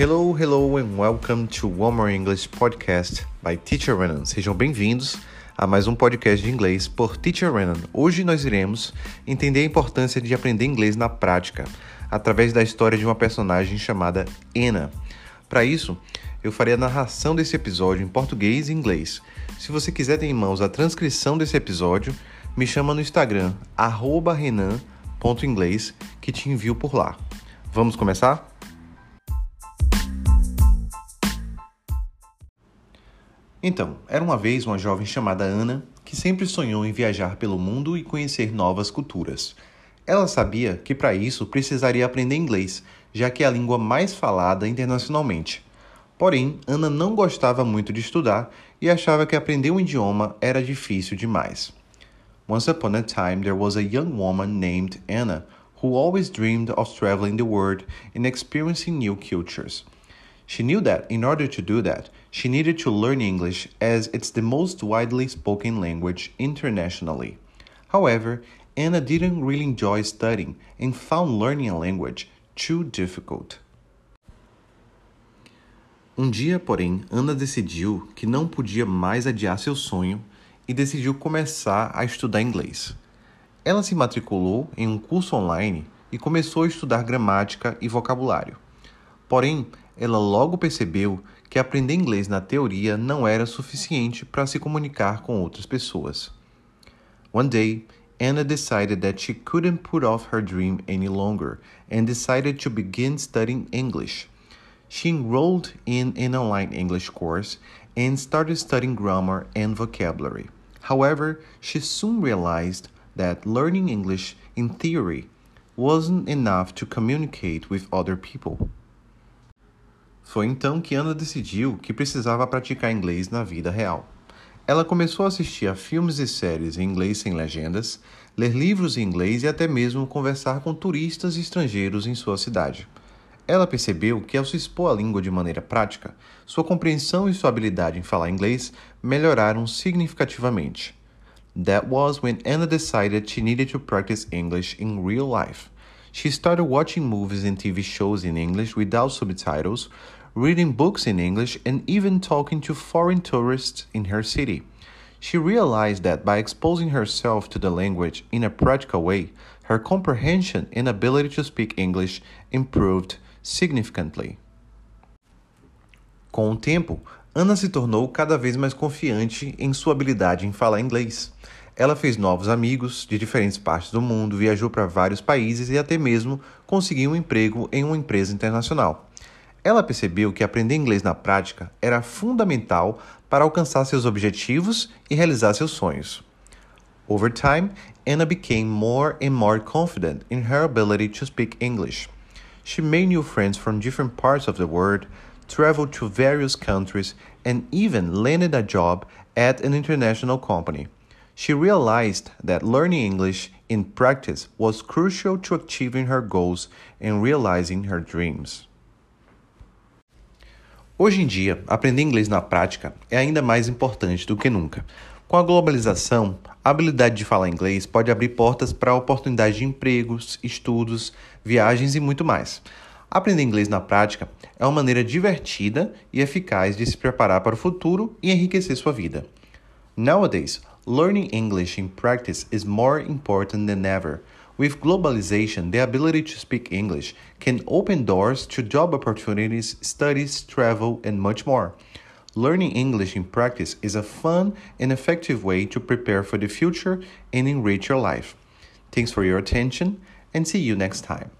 Hello, hello, and welcome to One More English Podcast by Teacher Renan. Sejam bem-vindos a mais um podcast de inglês por Teacher Renan. Hoje nós iremos entender a importância de aprender inglês na prática, através da história de uma personagem chamada Anna. Para isso, eu farei a narração desse episódio em português e inglês. Se você quiser ter em mãos a transcrição desse episódio, me chama no Instagram, renan.inglês, que te envio por lá. Vamos começar? Então, era uma vez uma jovem chamada Ana que sempre sonhou em viajar pelo mundo e conhecer novas culturas. Ela sabia que para isso precisaria aprender inglês, já que é a língua mais falada internacionalmente. Porém, Ana não gostava muito de estudar e achava que aprender um idioma era difícil demais. Once upon a time, there was a young woman named Anna who always dreamed of traveling the world and experiencing new cultures. She knew that in order to do that, she needed to learn English as it's the most widely spoken language internationally. However, Anna didn't really enjoy studying and found learning a language too difficult. Um dia, porém, Ana decidiu que não podia mais adiar seu sonho e decidiu começar a estudar inglês. Ela se matriculou em um curso online e começou a estudar gramática e vocabulário. Porém, ela logo percebeu que aprender inglês na teoria não era suficiente para se comunicar com outras pessoas. One day, Anna decided that she couldn't put off her dream any longer and decided to begin studying English. She enrolled in an online English course and started studying grammar and vocabulary. However, she soon realized that learning English in theory wasn't enough to communicate with other people. Foi então que Ana decidiu que precisava praticar inglês na vida real. Ela começou a assistir a filmes e séries em inglês sem legendas, ler livros em inglês e até mesmo conversar com turistas estrangeiros em sua cidade. Ela percebeu que, ao se expor à língua de maneira prática, sua compreensão e sua habilidade em falar inglês melhoraram significativamente. That was when Anna decided she needed to practice English in real life. She started watching movies and TV shows in English without subtitles, reading books in English, and even talking to foreign tourists in her city. She realized that by exposing herself to the language in a practical way, her comprehension and ability to speak English improved significantly. Com o tempo, Ana se tornou cada vez mais confiante em sua habilidade em falar inglês. Ela fez novos amigos de diferentes partes do mundo, viajou para vários países e até mesmo conseguiu um emprego em uma empresa internacional. Ela percebeu que aprender inglês na prática era fundamental para alcançar seus objetivos e realizar seus sonhos. Over time, Anna became more and more confident in her ability to speak English. She made new friends from different parts of the world, traveled to various countries, and even landed a job at an international company. She realized that learning English in practice was crucial to achieving her goals and realizing her dreams. Hoje em dia, aprender inglês na prática é ainda mais importante do que nunca. Com a globalização, a habilidade de falar inglês pode abrir portas para oportunidades de empregos, estudos, viagens e muito mais. Aprender inglês na prática é uma maneira divertida e eficaz de se preparar para o futuro e enriquecer sua vida. Nowadays, learning English in practice is more important than ever. With globalization, the ability to speak English can open doors to job opportunities, studies, travel, and much more. Learning English in practice is a fun and effective way to prepare for the future and enrich your life. Thanks for your attention and see you next time.